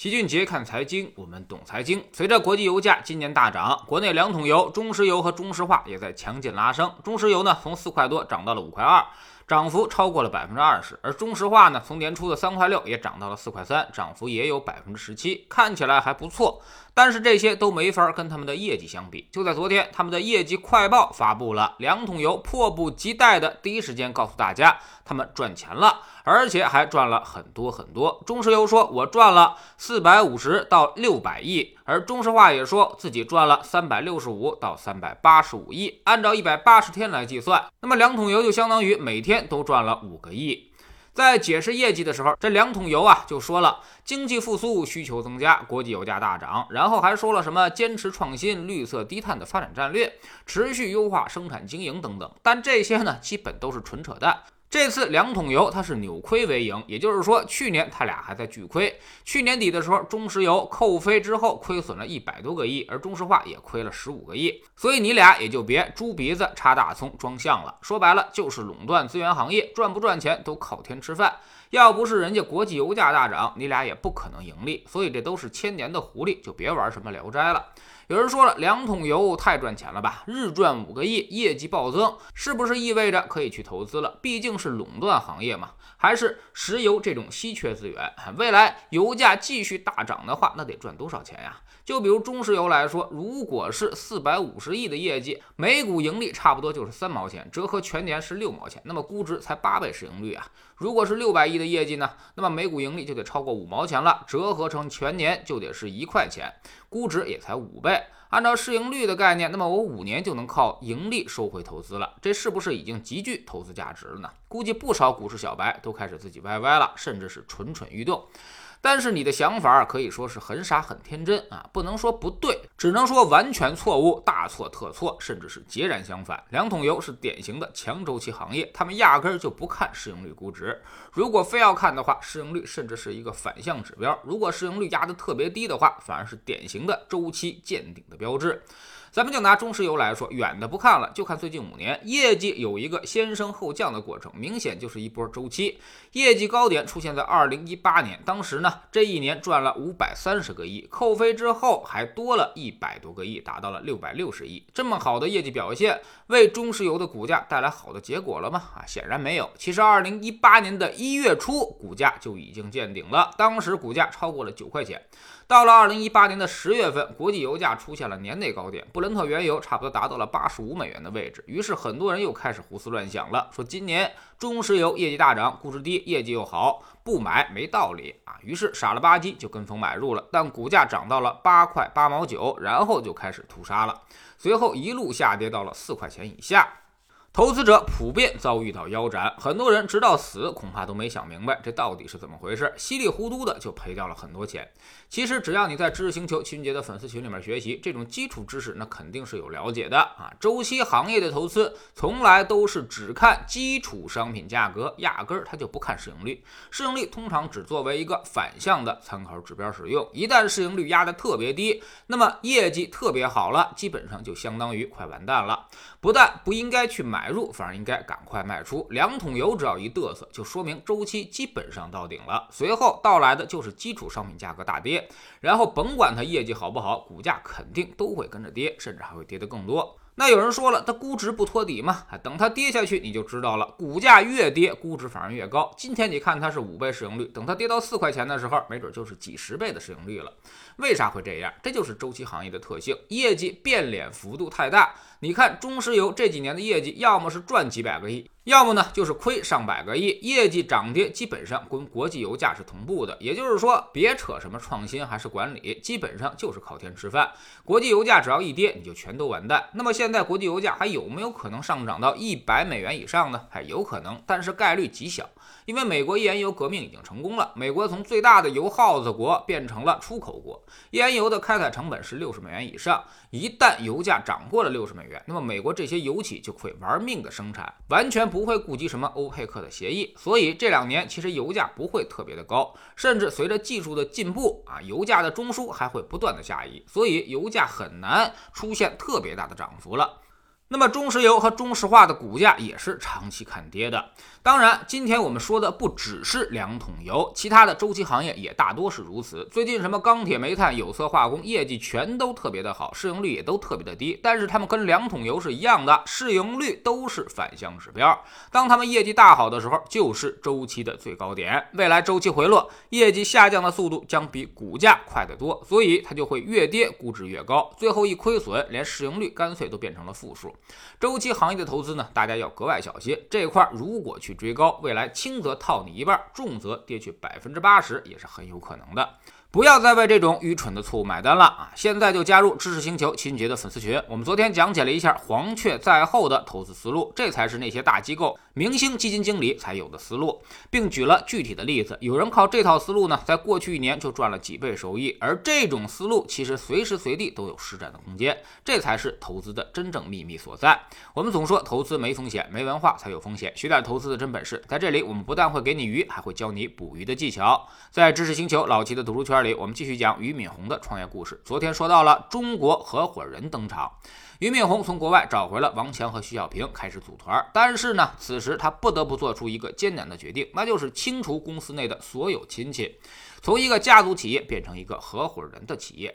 齐俊杰看财经，我们懂财经。随着国际油价今年大涨，国内两桶油中石油和中石化也在强劲拉升。中石油呢，从四块多涨到了五块二，涨幅超过了百分之二十。而中石化呢，从年初的三块六也涨到了四块三，涨幅也有百分之十七，看起来还不错。但是这些都没法跟他们的业绩相比。就在昨天，他们的业绩快报发布了，两桶油迫不及待的第一时间告诉大家，他们赚钱了。而且还赚了很多很多。中石油说：“我赚了四百五十到六百亿。”而中石化也说自己赚了三百六十五到三百八十五亿。按照一百八十天来计算，那么两桶油就相当于每天都赚了五个亿。在解释业绩的时候，这两桶油啊就说了经济复苏、需求增加、国际油价大涨，然后还说了什么坚持创新、绿色低碳的发展战略、持续优化生产经营等等。但这些呢，基本都是纯扯淡。这次两桶油它是扭亏为盈，也就是说去年他俩还在巨亏。去年底的时候，中石油扣非之后亏损了一百多个亿，而中石化也亏了十五个亿。所以你俩也就别猪鼻子插大葱装象了。说白了就是垄断资源行业，赚不赚钱都靠天吃饭。要不是人家国际油价大涨，你俩也不可能盈利。所以这都是千年的狐狸，就别玩什么聊斋了。有人说了，两桶油太赚钱了吧？日赚五个亿，业绩暴增，是不是意味着可以去投资了？毕竟是垄断行业嘛。还是石油这种稀缺资源，未来油价继续大涨的话，那得赚多少钱呀？就比如中石油来说，如果是四百五十亿的业绩，每股盈利差不多就是三毛钱，折合全年是六毛钱，那么估值才八倍市盈率啊。如果是六百亿的业绩呢，那么每股盈利就得超过五毛钱了，折合成全年就得是一块钱，估值也才五倍。按照市盈率的概念，那么我五年就能靠盈利收回投资了，这是不是已经极具投资价值了呢？估计不少股市小白都开始自己歪歪了，甚至是蠢蠢欲动。但是你的想法可以说是很傻很天真啊，不能说不对，只能说完全错误，大错特错，甚至是截然相反。两桶油是典型的强周期行业，他们压根儿就不看市盈率估值。如果非要看的话，市盈率甚至是一个反向指标。如果市盈率压得特别低的话，反而是典型的周期见顶的标志。咱们就拿中石油来说，远的不看了，就看最近五年业绩有一个先升后降的过程，明显就是一波周期。业绩高点出现在二零一八年，当时呢这一年赚了五百三十个亿，扣非之后还多了一百多个亿，达到了六百六十亿。这么好的业绩表现，为中石油的股价带来好的结果了吗？啊，显然没有。其实二零一八年的一月初，股价就已经见顶了，当时股价超过了九块钱。到了二零一八年的十月份，国际油价出现了年内高点，布伦特原油差不多达到了八十五美元的位置。于是很多人又开始胡思乱想了，说今年中石油业绩大涨，估值低，业绩又好，不买没道理啊。于是傻了吧唧就跟风买入了，但股价涨到了八块八毛九，然后就开始屠杀了，随后一路下跌到了四块钱以下。投资者普遍遭遇到腰斩，很多人直到死恐怕都没想明白这到底是怎么回事，稀里糊涂的就赔掉了很多钱。其实只要你在知识星球秦杰的粉丝群里面学习这种基础知识，那肯定是有了解的啊。周期行业的投资从来都是只看基础商品价格，压根儿他就不看市盈率。市盈率通常只作为一个反向的参考指标使用。一旦市盈率压得特别低，那么业绩特别好了，基本上就相当于快完蛋了。不但不应该去买。买入反而应该赶快卖出。两桶油只要一嘚瑟，就说明周期基本上到顶了。随后到来的就是基础商品价格大跌，然后甭管它业绩好不好，股价肯定都会跟着跌，甚至还会跌得更多。那有人说了，它估值不托底吗？等它跌下去，你就知道了。股价越跌，估值反而越高。今天你看它是五倍市盈率，等它跌到四块钱的时候，没准就是几十倍的市盈率了。为啥会这样？这就是周期行业的特性，业绩变脸幅度太大。你看中石油这几年的业绩，要么是赚几百个亿。要么呢就是亏上百个亿，业绩涨跌基本上跟国际油价是同步的。也就是说，别扯什么创新还是管理，基本上就是靠天吃饭。国际油价只要一跌，你就全都完蛋。那么现在国际油价还有没有可能上涨到一百美元以上呢？还有可能，但是概率极小，因为美国页岩油革命已经成功了。美国从最大的油耗子国变成了出口国，页岩油的开采成本是六十美元以上。一旦油价涨过了六十美元，那么美国这些油企就会玩命的生产，完全。不会顾及什么欧佩克的协议，所以这两年其实油价不会特别的高，甚至随着技术的进步啊，油价的中枢还会不断的下移，所以油价很难出现特别大的涨幅了。那么中石油和中石化的股价也是长期看跌的。当然，今天我们说的不只是两桶油，其他的周期行业也大多是如此。最近什么钢铁、煤炭、有色化工业绩全都特别的好，市盈率也都特别的低。但是他们跟两桶油是一样的，市盈率都是反向指标。当他们业绩大好的时候，就是周期的最高点。未来周期回落，业绩下降的速度将比股价快得多，所以它就会越跌，估值越高，最后一亏损，连市盈率干脆都变成了负数。周期行业的投资呢，大家要格外小心。这块如果去追高，未来轻则套你一半，重则跌去百分之八十，也是很有可能的。不要再为这种愚蠢的错误买单了啊！现在就加入知识星球秦杰的粉丝群。我们昨天讲解了一下黄雀在后的投资思路，这才是那些大机构、明星基金经理才有的思路，并举了具体的例子。有人靠这套思路呢，在过去一年就赚了几倍收益。而这种思路其实随时随地都有施展的空间，这才是投资的真正秘密所在。我们总说投资没风险，没文化才有风险。学点投资的真本事，在这里我们不但会给你鱼，还会教你捕鱼的技巧。在知识星球老齐的读书圈这。里，我们继续讲俞敏洪的创业故事。昨天说到了中国合伙人登场，俞敏洪从国外找回了王强和徐小平，开始组团。但是呢，此时他不得不做出一个艰难的决定，那就是清除公司内的所有亲戚，从一个家族企业变成一个合伙人的企业。